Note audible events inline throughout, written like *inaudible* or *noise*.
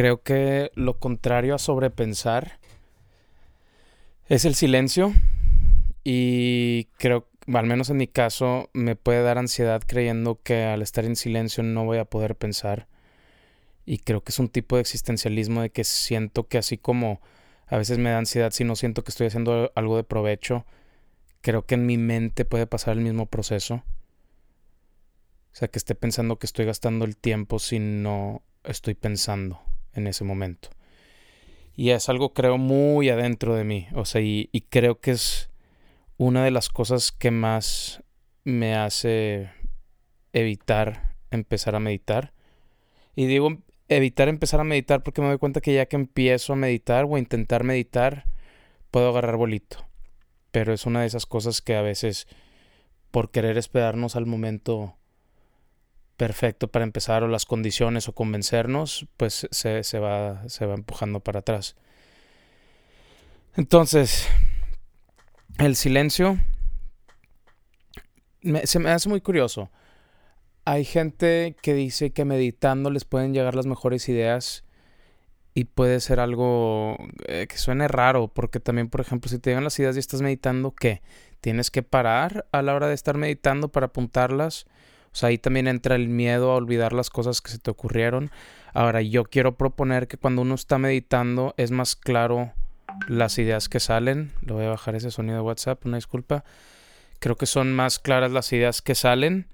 creo que lo contrario a sobrepensar es el silencio y creo, al menos en mi caso, me puede dar ansiedad creyendo que al estar en silencio no voy a poder pensar. Y creo que es un tipo de existencialismo de que siento que así como a veces me da ansiedad si no siento que estoy haciendo algo de provecho, creo que en mi mente puede pasar el mismo proceso. O sea, que esté pensando que estoy gastando el tiempo si no estoy pensando en ese momento. Y es algo creo muy adentro de mí. O sea, y, creo que es una de las cosas que más me hace evitar empezar a meditar. Y digo evitar empezar a meditar porque me doy cuenta que ya que empiezo a meditar o a intentar meditar, puedo agarrar bolito. Pero es una de esas cosas que a veces, por querer esperarnos al momento perfecto para empezar o las condiciones o convencernos, pues se, se, va, se va empujando para atrás. Entonces, el silencio se me hace muy curioso. Hay gente que dice que meditando les pueden llegar las mejores ideas y puede ser algo eh, que suene raro, porque también, por ejemplo, si te llegan las ideas y estás meditando, ¿qué? Tienes que parar a la hora de estar meditando para apuntarlas. O sea, ahí también entra el miedo a olvidar las cosas que se te ocurrieron. Ahora, yo quiero proponer que cuando uno está meditando es más claro las ideas que salen. Le voy a bajar ese sonido de WhatsApp, una disculpa. Creo que son más claras las ideas que salen.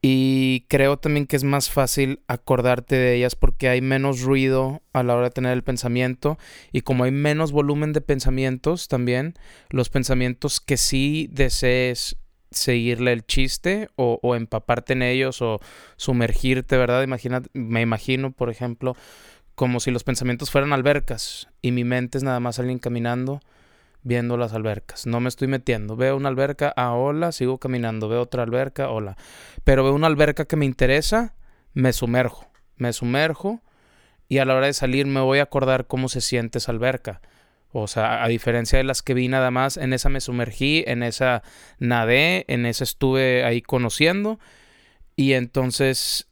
Y creo también que es más fácil acordarte de ellas porque hay menos ruido a la hora de tener el pensamiento y como hay menos volumen de pensamientos también, los pensamientos que sí desees seguirle el chiste o, empaparte en ellos o sumergirte, ¿verdad? Imagina, me imagino, por ejemplo, como si los pensamientos fueran albercas y mi mente es nada más alguien caminando viendo las albercas. No me estoy metiendo. Veo una alberca, ah, hola, sigo caminando. Veo otra alberca, hola. Pero veo una alberca que me interesa, me sumerjo. Me sumerjo y a la hora de salir me voy a acordar cómo se siente esa alberca. O sea, a diferencia de las que vi nada más, en esa me sumergí, en esa nadé, en esa estuve ahí conociendo. Y entonces,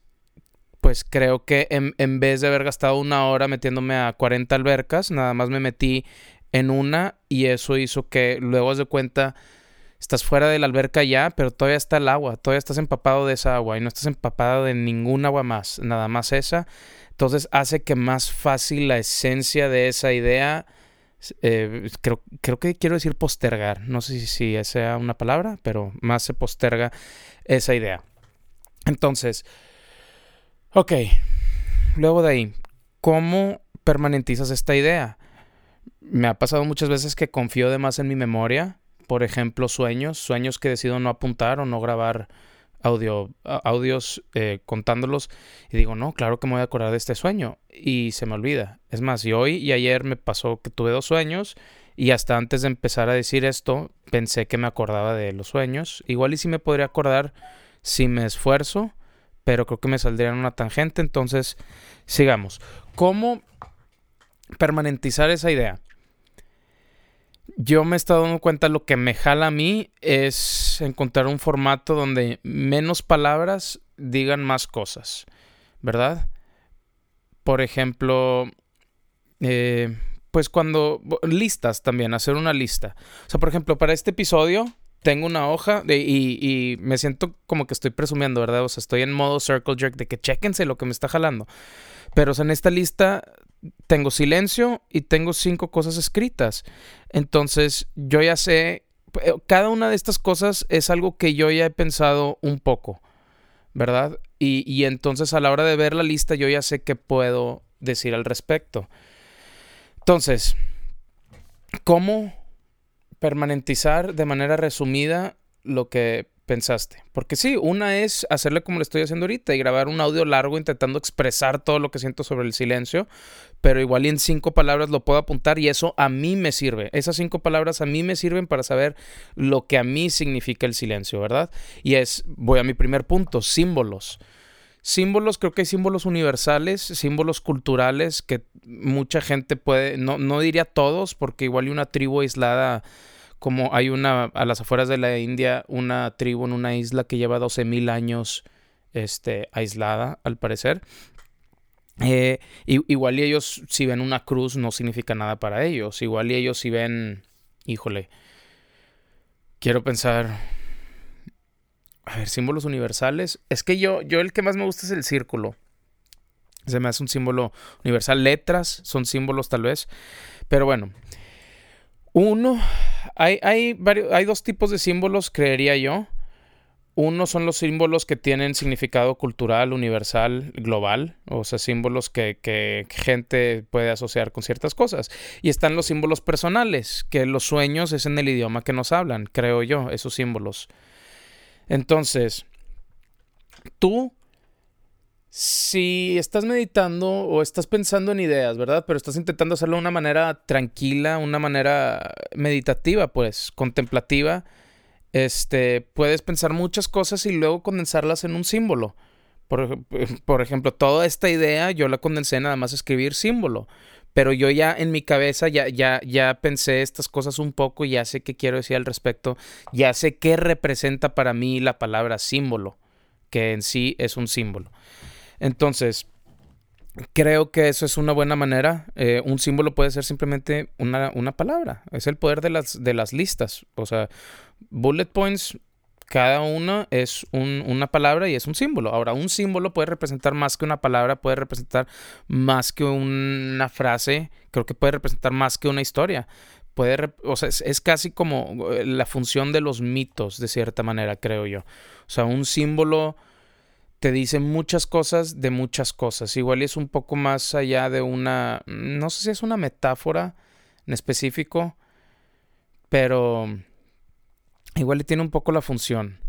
pues creo que en, en vez de haber gastado una hora metiéndome a 40 albercas, nada más me metí en una y eso hizo que luego de cuenta estás fuera de la alberca ya, pero todavía está el agua, todavía estás empapado de esa agua y no estás empapado de ningún agua más, nada más esa. Entonces hace que más fácil la esencia de esa idea, eh, creo, creo que quiero decir postergar, no sé si, si sea una palabra, pero más se posterga esa idea. Entonces, ok, luego de ahí, ¿cómo permanentizas esta idea? me ha pasado muchas veces que confío de más en mi memoria. Por ejemplo, sueños, sueños que decido no apuntar o no grabar audio, audios eh, contándolos y digo, no, claro que me voy a acordar de este sueño y se me olvida. Es más, y hoy y ayer me pasó que tuve dos sueños y hasta antes de empezar a decir esto pensé que me acordaba de los sueños. Igual y si me podría acordar si me esfuerzo, pero creo que me saldría en una tangente. Entonces, sigamos. ¿Cómo permanentizar esa idea? Yo me he estado dando cuenta lo que me jala a mí es encontrar un formato donde menos palabras digan más cosas, ¿verdad? Por ejemplo, eh, pues cuando listas también, hacer una lista. O sea, por ejemplo, para este episodio tengo una hoja y, y, me siento como que estoy presumiendo, ¿verdad? O sea, estoy en modo circle jerk de que chequense lo que me está jalando. Pero en esta lista tengo silencio y tengo cinco cosas escritas. Entonces, yo ya sé, eh, cada una de estas cosas es algo que yo ya he pensado un poco, ¿verdad? Y, y entonces a la hora de ver la lista yo ya sé qué puedo decir al respecto. Entonces, ¿cómo permanentizar de manera resumida lo que pensaste? Porque sí, una es hacerle como le estoy haciendo ahorita y grabar un audio largo intentando expresar todo lo que siento sobre el silencio, pero igual en cinco palabras lo puedo apuntar y eso a mí me sirve. Esas cinco palabras a mí me sirven para saber lo que a mí significa el silencio, ¿verdad? Y es, voy a mi primer punto, símbolos. Símbolos, creo que hay símbolos universales, símbolos culturales que mucha gente puede, no, no diría todos, porque igual hay una tribu aislada como hay una a las afueras de la India, una tribu en una isla que lleva 12.000 años este, aislada, al parecer. Eh, igual y ellos si ven una cruz no significa nada para ellos. Igual y ellos si ven, híjole, quiero pensar, a ver, símbolos universales. Es que yo, yo el que más me gusta es el círculo. Se me hace un símbolo universal. Letras son símbolos tal vez. Pero bueno. Uno, hay, hay, varios, hay dos tipos de símbolos, creería yo. Uno son los símbolos que tienen significado cultural, universal, global, o sea, símbolos que, que, gente puede asociar con ciertas cosas. Y están los símbolos personales, que los sueños es en el idioma que nos hablan, creo yo, esos símbolos. Entonces, tú, si estás meditando o estás pensando en ideas, ¿verdad? Pero estás intentando hacerlo de una manera tranquila, una manera meditativa, pues, contemplativa este, puedes pensar muchas cosas y luego condensarlas en un símbolo. *laughs* Por, ejemplo, toda esta idea yo la condensé nada más a escribir símbolo. Pero yo ya en mi cabeza ya, ya, ya pensé estas cosas un poco y ya sé qué quiero decir al respecto. Ya sé qué representa para mí la palabra símbolo, que en sí es un símbolo. Entonces, Creo que eso es una buena manera. Eh, un símbolo puede ser simplemente una, una, palabra. Es el poder de las, de las listas. O sea, bullet points, cada una es un, una palabra y es un símbolo. Ahora, un símbolo puede representar más que una palabra, puede representar más que una frase, creo que puede representar más que una historia. Puede, o sea, es, es casi como eh, la función de los mitos, de cierta manera, creo yo. O sea, un símbolo te dice muchas cosas de muchas cosas. Igual es un poco más allá de una, no sé si es una metáfora en específico, pero igual tiene un poco la función.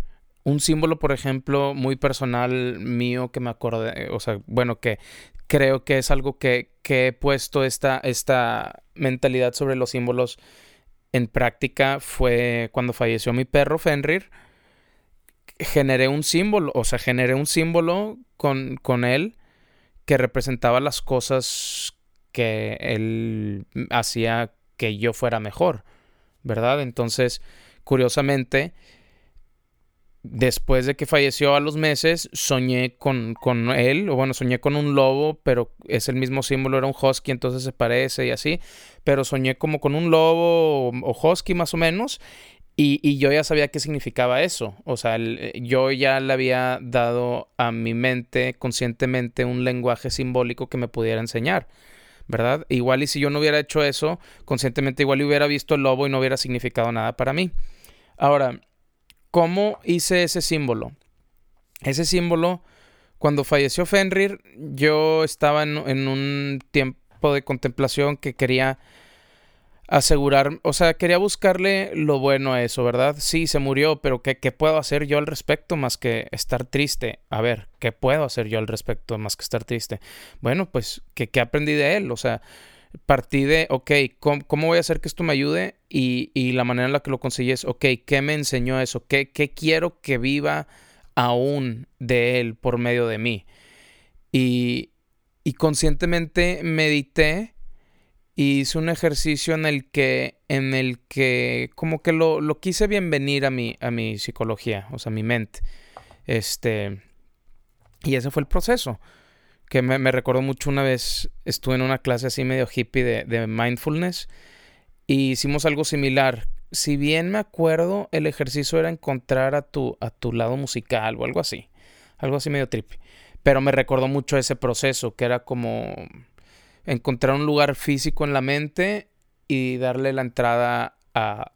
Un símbolo, por ejemplo, muy personal mío que me acordé, o sea, bueno, que creo que es algo que, que he puesto esta, esta mentalidad sobre los símbolos en práctica fue cuando falleció mi perro Fenrir generé un símbolo, o sea, generé un símbolo con, con él que representaba las cosas que él hacía que yo fuera mejor, ¿verdad? Entonces, curiosamente, después de que falleció a los meses, soñé con, con, él, o bueno, soñé con un lobo, pero es el mismo símbolo, era un husky, entonces se parece y así, pero soñé como con un lobo o, o husky más o menos, y, yo ya sabía qué significaba eso. O sea, eh, yo ya le había dado a mi mente conscientemente un lenguaje simbólico que me pudiera enseñar. ¿Verdad? Igual y si yo no hubiera hecho eso, conscientemente igual hubiera visto el lobo y no hubiera significado nada para mí. Ahora, ¿cómo hice ese símbolo? Ese símbolo, cuando falleció Fenrir, yo estaba en un tiempo de contemplación que quería asegurar, o sea, quería buscarle lo bueno a eso, ¿verdad? Sí, se murió, pero ¿qué, ¿qué, puedo hacer yo al respecto más que estar triste? A ver, ¿qué puedo hacer yo al respecto más que estar triste? Bueno, pues, ¿qué, qué aprendí de él? O sea, partí de, ok, ¿cómo, voy a hacer que esto me ayude? Y, y, la manera en la que lo conseguí es, ok, ¿qué me enseñó eso? ¿Qué, ¿Qué quiero que viva aún de él por medio de mí? Y, y conscientemente medité hice un ejercicio en el que, en el que como que lo, lo quise bienvenir a mi, a mi psicología, o sea, a mi mente. Este, y ese fue el proceso. Que me, me recordó mucho una vez, estuve en una clase así medio hippie de, de mindfulness y hicimos algo similar. Si bien me acuerdo, el ejercicio era encontrar a tu, a tu lado musical o algo así. Algo así medio trippy. Pero me recordó mucho ese proceso, que era como encontrar un lugar físico en la mente y darle la entrada a,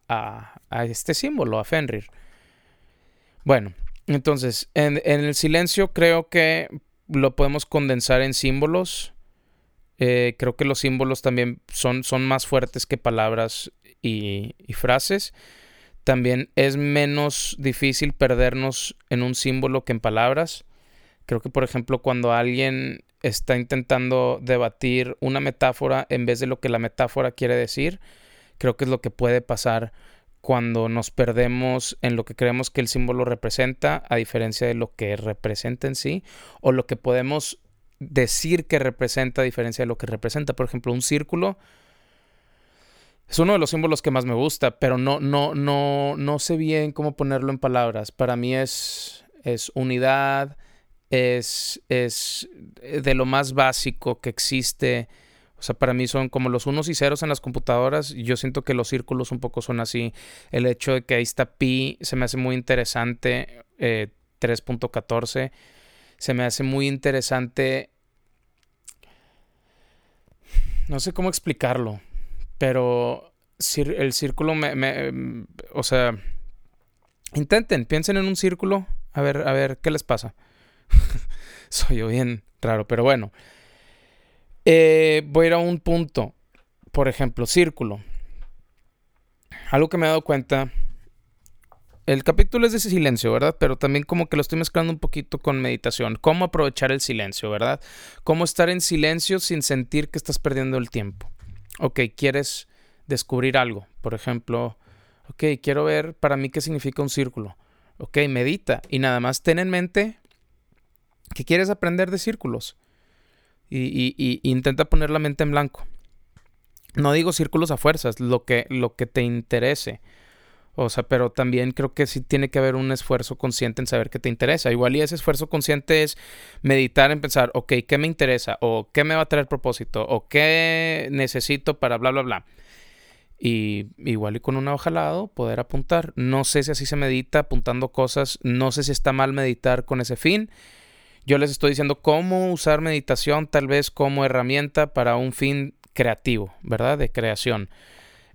a, este símbolo, a Fenrir. Bueno, entonces, en, el silencio creo que lo podemos condensar en símbolos. Eh, creo que los símbolos también son, son más fuertes que palabras y, frases. También es menos difícil perdernos en un símbolo que en palabras. Creo que, por ejemplo, cuando alguien está intentando debatir una metáfora en vez de lo que la metáfora quiere decir, creo que es lo que puede pasar cuando nos perdemos en lo que creemos que el símbolo representa, a diferencia de lo que representa en sí, o lo que podemos decir que representa, a diferencia de lo que representa. Por ejemplo, un círculo es uno de los símbolos que más me gusta, pero no, no, no, no sé bien cómo ponerlo en palabras. Para mí es, es unidad, es, es de lo más básico que existe. O sea, para mí son como los unos y ceros en las computadoras. Yo siento que los círculos un poco son así. El hecho de que ahí está pi se me hace muy interesante. 3.14 eh, se me hace muy interesante. No sé cómo explicarlo, pero el círculo me, o sea, intenten, piensen en un círculo, a ver, a ver qué les pasa. *laughs* Soy yo bien raro, pero bueno. Eh, voy a ir a un punto, por ejemplo, círculo. Algo que me he dado cuenta el capítulo es de silencio, ¿verdad? Pero también como que lo estoy mezclando un poquito con meditación. Cómo aprovechar el silencio, ¿verdad? Cómo estar en silencio sin sentir que estás perdiendo el tiempo. Ok, quieres descubrir algo. Por ejemplo, ok, quiero ver para mí qué significa un círculo. Ok, medita y nada más ten en mente que quieres aprender de círculos. Y, intenta poner la mente en blanco. No digo círculos a fuerzas, lo que, lo que te interese. O sea, pero también creo que sí tiene que haber un esfuerzo consciente en saber qué te interesa. Igual y ese esfuerzo consciente es meditar en pensar, ok, ¿qué me interesa? O ¿qué me va a traer propósito? O ¿qué necesito para bla, bla, bla? Y igual y con una hoja al lado poder apuntar. No sé si así se medita apuntando cosas. No sé si está mal meditar con ese fin. Yo les estoy diciendo cómo usar meditación tal vez como herramienta para un fin creativo, ¿verdad? De creación.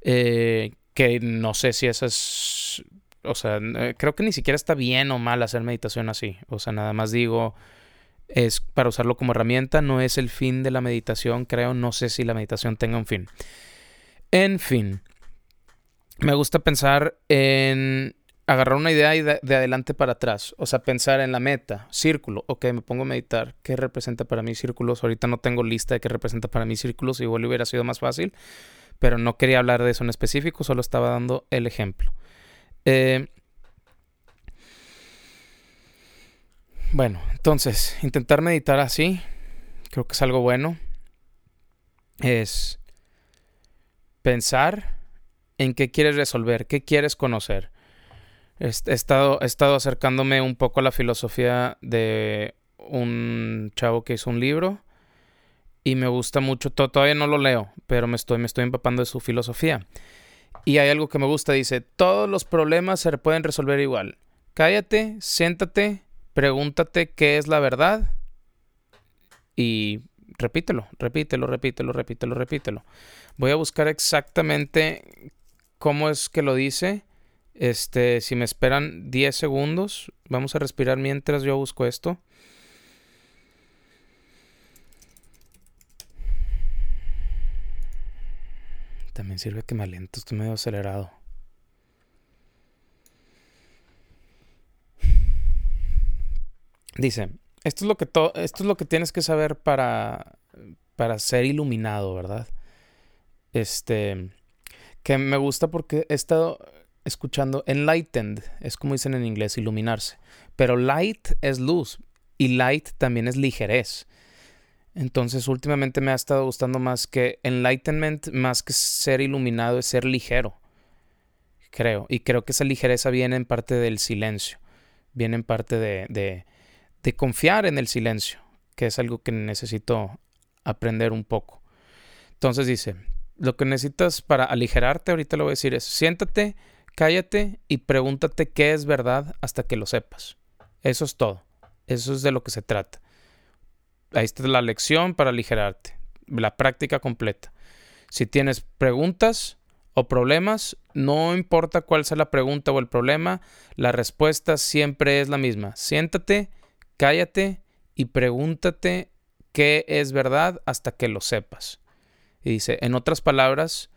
Eh, que no sé si eso es, o sea, creo que ni siquiera está bien o mal hacer meditación así, o sea, nada más digo, es para usarlo como herramienta, no es el fin de la meditación, creo, no sé si la meditación tenga un fin. En fin, me gusta pensar en agarrar una idea y de, adelante para atrás, o sea, pensar en la meta, círculo, ok, me pongo a meditar, ¿qué representa para mí círculos? Ahorita no tengo lista de qué representa para mí círculos, igual hubiera sido más fácil, pero no quería hablar de eso en específico, solo estaba dando el ejemplo. Eh, bueno, entonces, intentar meditar así, creo que es algo bueno. Es pensar en qué quieres resolver, qué quieres conocer. He estado, he estado acercándome un poco a la filosofía de un chavo que hizo un libro y me gusta mucho. Todavía no lo leo, pero me estoy, me estoy empapando de su filosofía. Y hay algo que me gusta, dice, todos los problemas se pueden resolver igual. Cállate, siéntate, pregúntate qué es la verdad y repítelo, repítelo, repítelo, repítelo, repítelo. Voy a buscar exactamente cómo es que lo dice. Este, si me esperan 10 segundos, vamos a respirar mientras yo busco esto. También sirve que me aliento, estoy medio acelerado. Dice, esto es lo que esto es lo que tienes que saber para para ser iluminado, ¿verdad? Este que me gusta porque he estado escuchando enlightened, es como dicen en inglés, iluminarse, pero light es luz y light también es ligerez. Entonces últimamente me ha estado gustando más que enlightenment, más que ser iluminado, es ser ligero. Creo. Y creo que esa ligereza viene en parte del silencio. Viene en parte de, de, confiar en el silencio, que es algo que necesito aprender un poco. Entonces dice, lo que necesitas para aligerarte, ahorita lo voy a decir, es siéntate, cállate y pregúntate qué es verdad hasta que lo sepas. Eso es todo. Eso es de lo que se trata. Ahí está la lección para aligerarte, la práctica completa. Si tienes preguntas o problemas, no importa cuál sea la pregunta o el problema, la respuesta siempre es la misma. Siéntate, cállate y pregúntate qué es verdad hasta que lo sepas. Y dice, en otras palabras,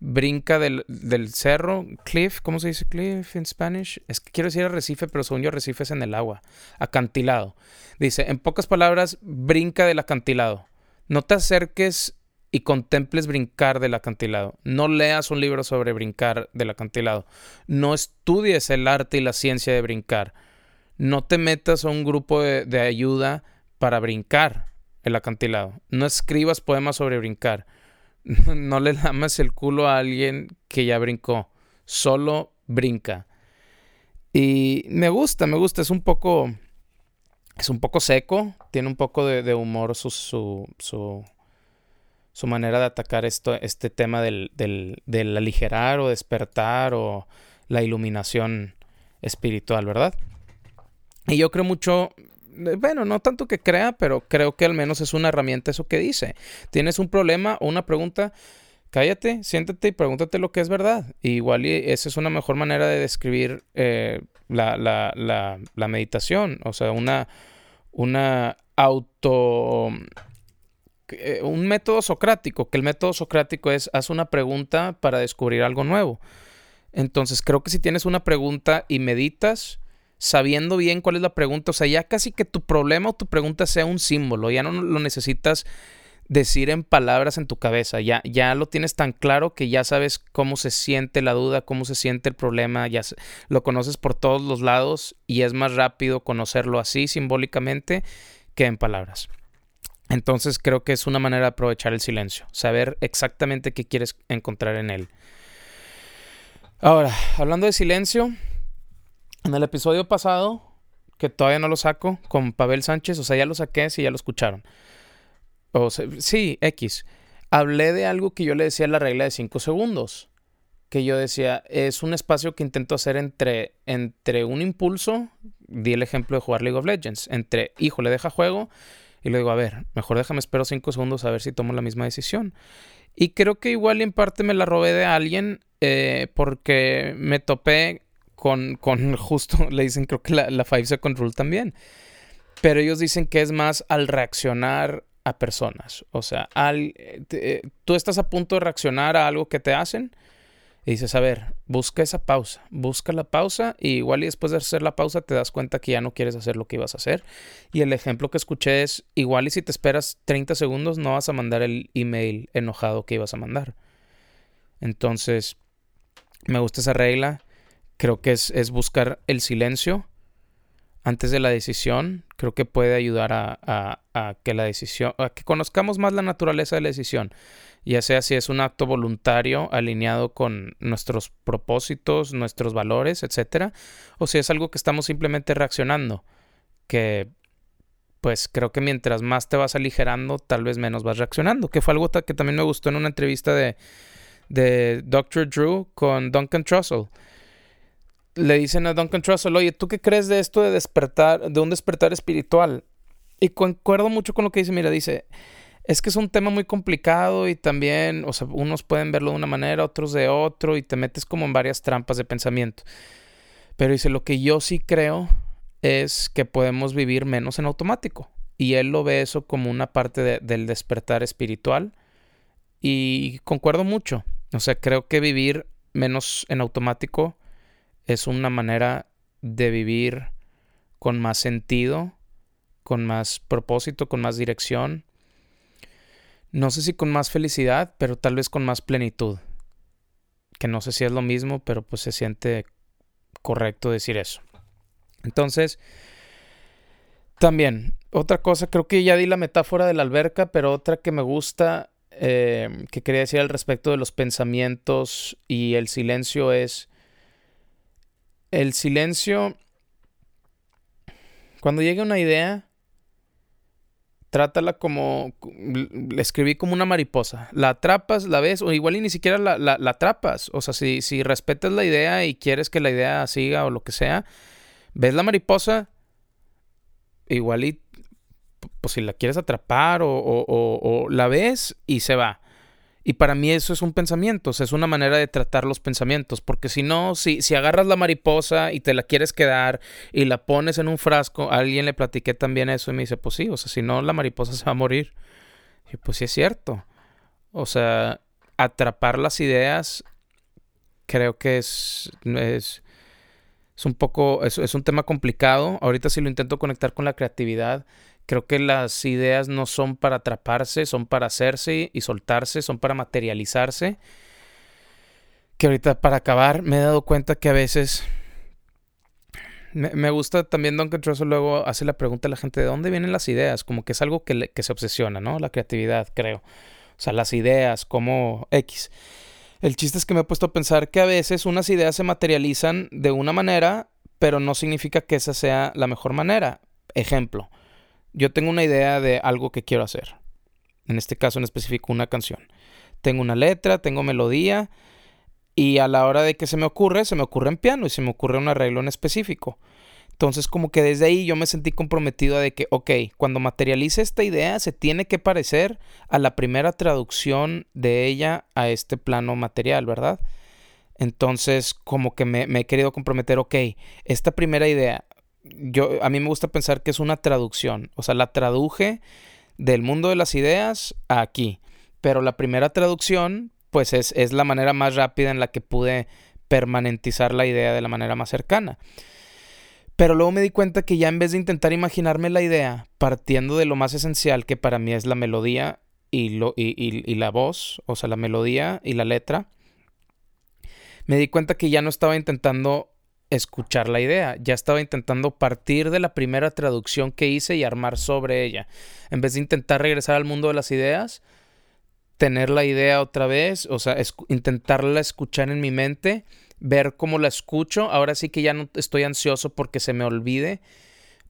brinca del, cerro, cliff, ¿cómo se dice cliff en Spanish? Es que quiero decir arrecife, pero según yo arrecife es en el agua, acantilado. Dice, en pocas palabras, brinca del acantilado. No te acerques y contemples brincar del acantilado. No leas un libro sobre brincar del acantilado. No estudies el arte y la ciencia de brincar. No te metas a un grupo de, de ayuda para brincar el acantilado. No escribas poemas sobre brincar *laughs* no le lamas el culo a alguien que ya brincó. Solo brinca. Y me gusta, me gusta. Es un poco es un poco seco, tiene un poco de, humor su, su, su, manera de atacar esto, este tema del, del, del aligerar o despertar o la iluminación espiritual, ¿verdad? Y yo creo mucho, bueno, no tanto que crea, pero creo que al menos es una herramienta eso que dice. Tienes un problema o una pregunta, cállate, siéntate y pregúntate lo que es verdad. igual y esa es una mejor manera de describir eh, la, la, la, la, meditación, o sea, una, una auto... Eh, un método socrático, que el método socrático es haz una pregunta para descubrir algo nuevo. Entonces creo que si tienes una pregunta y meditas, sabiendo bien cuál es la pregunta, o sea, ya casi que tu problema o tu pregunta sea un símbolo, ya no lo necesitas decir en palabras en tu cabeza, ya, ya lo tienes tan claro que ya sabes cómo se siente la duda, cómo se siente el problema, ya lo conoces por todos los lados y es más rápido conocerlo así simbólicamente que en palabras. Entonces creo que es una manera de aprovechar el silencio, saber exactamente qué quieres encontrar en él. Ahora, hablando de silencio, en el episodio pasado, que todavía no lo saco, con Pavel Sánchez, o sea, ya lo saqué, si ya lo escucharon. O sí, X. Hablé de algo que yo le decía la regla de 5 segundos. Que yo decía, es un espacio que intento hacer entre, entre un impulso, di el ejemplo de jugar League of Legends, entre, hijo, le deja juego, y le digo, a ver, mejor déjame espero 5 segundos a ver si tomo la misma decisión. Y creo que igual en parte me la robé de alguien eh, porque me topé con, con, *laughs* justo, le dicen creo que la, Five Second Rule también. Pero ellos dicen que es más al reaccionar a personas. O sea, al, eh, eh, tú estás a punto de reaccionar a algo que te hacen y dices, a ver, busca esa pausa, busca la pausa y igual y después de hacer la pausa te das cuenta que ya no quieres hacer lo que ibas a hacer. Y el ejemplo que escuché es, igual y si te esperas 30 segundos no vas a mandar el email enojado que ibas a mandar. Entonces, me gusta esa regla. Creo que es, es buscar el silencio antes de la decisión, creo que puede ayudar a, que la decisión, a que conozcamos más la naturaleza de la decisión, ya sea si es un acto voluntario alineado con nuestros propósitos, nuestros valores, etcétera, o si es algo que estamos simplemente reaccionando, que pues creo que mientras más te vas aligerando, tal vez menos vas reaccionando, que fue algo que también me gustó en una entrevista de, de Dr. Drew con Duncan Trussell le dicen a Duncan Trussell, oye, ¿tú qué crees de esto de despertar, de un despertar espiritual? Y concuerdo mucho con lo que dice, mira, dice, es que es un tema muy complicado y también, o sea, unos pueden verlo de una manera, otros de otro, y te metes como en varias trampas de pensamiento. Pero dice, lo que yo sí creo es que podemos vivir menos en automático. Y él lo ve eso como una parte del despertar espiritual. Y concuerdo mucho. O sea, creo que vivir menos en automático es una manera de vivir con más sentido, con más propósito, con más dirección. No sé si con más felicidad, pero tal vez con más plenitud. Que no sé si es lo mismo, pero pues se siente correcto decir eso. Entonces, también, otra cosa, creo que ya di la metáfora de la alberca, pero otra que me gusta, eh, que quería decir al respecto de los pensamientos y el silencio es el silencio, cuando llega una idea, trátala como, la escribí como una mariposa. La atrapas, la ves, o igual y ni siquiera la, la, atrapas. O sea, si, si respetas la idea y quieres que la idea siga o lo que sea, ves la mariposa, igual y, pues si la quieres atrapar o, o, o la ves y se va. Y para mí eso es un pensamiento, es una manera de tratar los pensamientos, porque si no, si, si agarras la mariposa y te la quieres quedar y la pones en un frasco, a alguien le platiqué también eso y me dice, pues sí, o sea, si no, la mariposa se va a morir. Y pues sí es cierto. O sea, atrapar las ideas creo que es, es, es un poco, es, es un tema complicado. Ahorita si lo intento conectar con la creatividad, Creo que las ideas no son para atraparse, son para hacerse y soltarse, son para materializarse. Que ahorita para acabar me he dado cuenta que a veces me, gusta también Don Controso luego hace la pregunta a la gente de dónde vienen las ideas, como que es algo que, que se obsesiona, ¿no? La creatividad, creo. O sea, las ideas, como X. El chiste es que me he puesto a pensar que a veces unas ideas se materializan de una manera, pero no significa que esa sea la mejor manera ejemplo, yo tengo una idea de algo que quiero hacer. En este caso en específico una canción. Tengo una letra, tengo melodía y a la hora de que se me ocurre, se me ocurre en piano y se me ocurre un arreglo en específico. Entonces como que desde ahí yo me sentí comprometido de que, ok, cuando materialice esta idea se tiene que parecer a la primera traducción de ella a este plano material, ¿verdad? Entonces como que me, me he querido comprometer, ok, esta primera idea, yo, a mí me gusta pensar que es una traducción, o sea, la traduje del mundo de las ideas aquí, pero la primera traducción pues es, es la manera más rápida en la que pude permanentizar la idea de la manera más cercana. Pero luego me di cuenta que ya en vez de intentar imaginarme la idea, partiendo de lo más esencial que para mí es la melodía y, lo, y, la voz, o sea, la melodía y la letra, me di cuenta que ya no estaba intentando escuchar la idea, ya estaba intentando partir de la primera traducción que hice y armar sobre ella. En vez de intentar regresar al mundo de las ideas, tener la idea otra vez, o sea, intentarla escuchar en mi mente ver cómo la escucho. Ahora sí que ya no estoy ansioso porque se me olvide.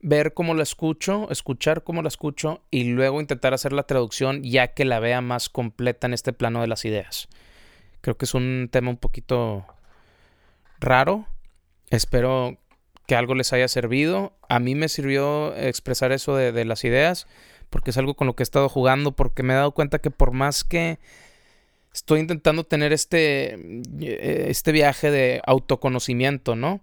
Ver cómo la escucho, escuchar cómo la escucho y luego intentar hacer la traducción ya que la vea más completa en este plano de las ideas. Creo que es un tema un poquito raro. Espero que algo les haya servido. A mí me sirvió expresar eso de, las ideas porque es algo con lo que he estado jugando, porque me he dado cuenta que por más que estoy intentando tener este, eh, este viaje de autoconocimiento, ¿no?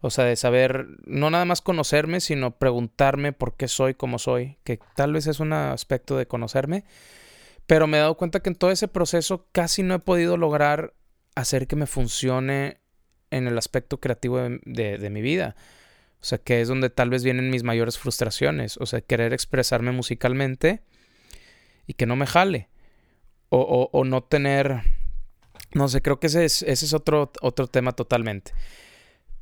O sea, de saber, no nada más conocerme, sino preguntarme por qué soy como soy, que tal vez es un aspecto de conocerme, pero me he dado cuenta que en todo ese proceso casi no he podido lograr hacer que me funcione en el aspecto creativo de, de mi vida. O sea, que es donde tal vez vienen mis mayores frustraciones. O sea, querer expresarme musicalmente y que no me jale o, o, no tener, no sé, creo que ese es, ese es otro, otro tema totalmente.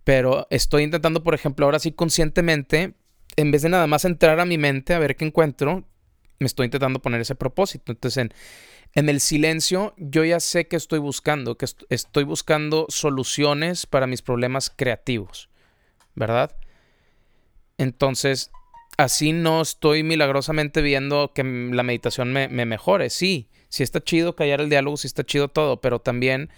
Pero estoy intentando, por ejemplo, ahora sí conscientemente, en vez de nada más entrar a mi mente a ver qué encuentro, me estoy intentando poner ese propósito. Entonces, en, en el silencio, yo ya sé que estoy buscando, que estoy buscando soluciones para mis problemas creativos, ¿verdad? Entonces, así no estoy milagrosamente viendo que la meditación me, me mejore. Sí, sí está chido callar el diálogo, sí está chido todo, pero también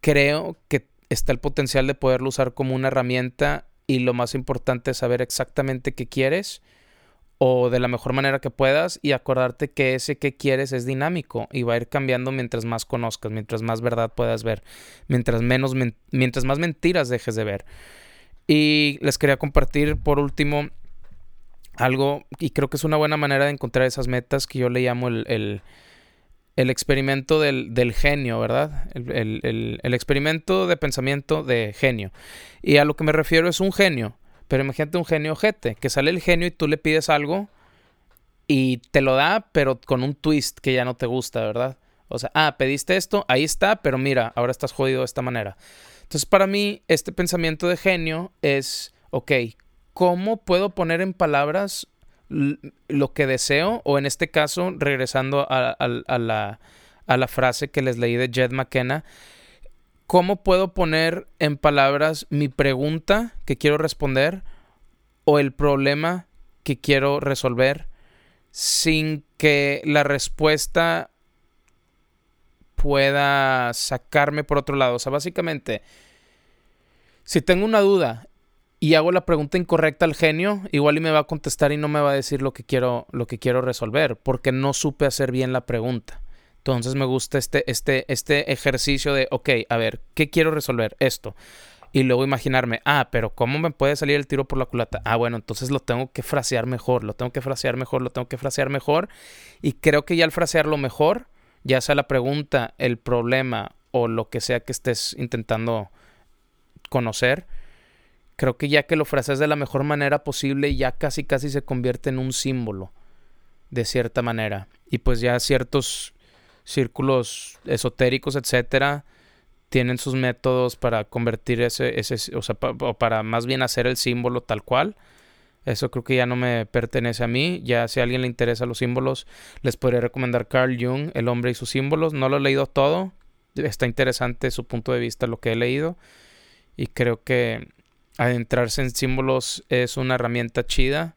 creo que está el potencial de poderlo usar como una herramienta y lo más importante es saber exactamente qué quieres o de la mejor manera que puedas y acordarte que ese que quieres es dinámico y va a ir cambiando mientras más conozcas, mientras más verdad puedas ver, mientras menos mientras más mentiras dejes de ver. Y les quería compartir por último algo y creo que es una buena manera de encontrar esas metas que yo le llamo el el experimento del, del genio, ¿verdad? El, el, el, experimento de pensamiento de genio. Y a lo que me refiero es un genio, pero imagínate un genio ojete, que sale el genio y tú le pides algo y te lo da, pero con un twist que ya no te gusta, ¿verdad? O sea, ah, pediste esto, ahí está, pero mira, ahora estás jodido de esta manera. Entonces, para mí, este pensamiento de genio es, ok, ¿cómo puedo poner en palabras lo que deseo, o en este caso, regresando a, la, a la frase que les leí de Jed McKenna, ¿cómo puedo poner en palabras mi pregunta que quiero responder o el problema que quiero resolver sin que la respuesta pueda sacarme por otro lado? O sea, básicamente, si tengo una duda y hago la pregunta incorrecta al genio, igual y me va a contestar y no me va a decir lo que quiero, lo que quiero resolver, porque no supe hacer bien la pregunta. Entonces me gusta este, este, este ejercicio de, ok, a ver, ¿qué quiero resolver? Esto. Y luego imaginarme, ah, pero ¿cómo me puede salir el tiro por la culata? Ah, bueno, entonces lo tengo que frasear mejor, lo tengo que frasear mejor, lo tengo que frasear mejor. Y creo que ya al frasearlo mejor, ya sea la pregunta, el problema o lo que sea que estés intentando conocer, creo que ya que lo frases de la mejor manera posible, ya casi casi se convierte en un símbolo, de cierta manera. Y pues ya ciertos círculos esotéricos, etcétera, tienen sus métodos para convertir ese, ese o sea, para más bien hacer el símbolo tal cual. Eso creo que ya no me pertenece a mí. Ya si a alguien le interesa los símbolos, les podría recomendar Carl Jung, El hombre y sus símbolos. No lo he leído todo. Está interesante su punto de vista, lo que he leído. Y creo que adentrarse en símbolos es una herramienta chida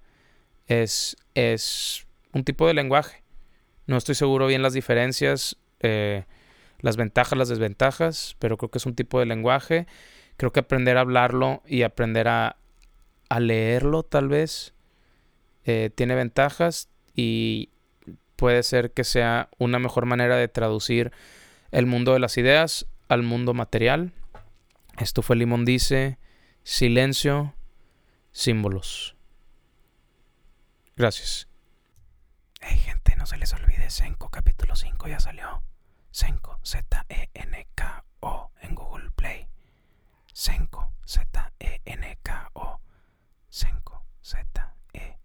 es, es un tipo de lenguaje. No estoy seguro bien las diferencias, eh, las ventajas, las desventajas, pero creo que es un tipo de lenguaje. Creo que aprender a hablarlo y aprender a, leerlo tal vez eh, tiene ventajas y puede ser que sea una mejor manera de traducir el mundo de las ideas al mundo material. Esto fue Limón Dice, silencio, símbolos. Gracias. Hey gente, no se les olvide, Senko capítulo 5 ya salió. Senko, Z-E-N-K-O en Google Play. Senko, Z-E-N-K-O. Senko, Z-E-N-K-O.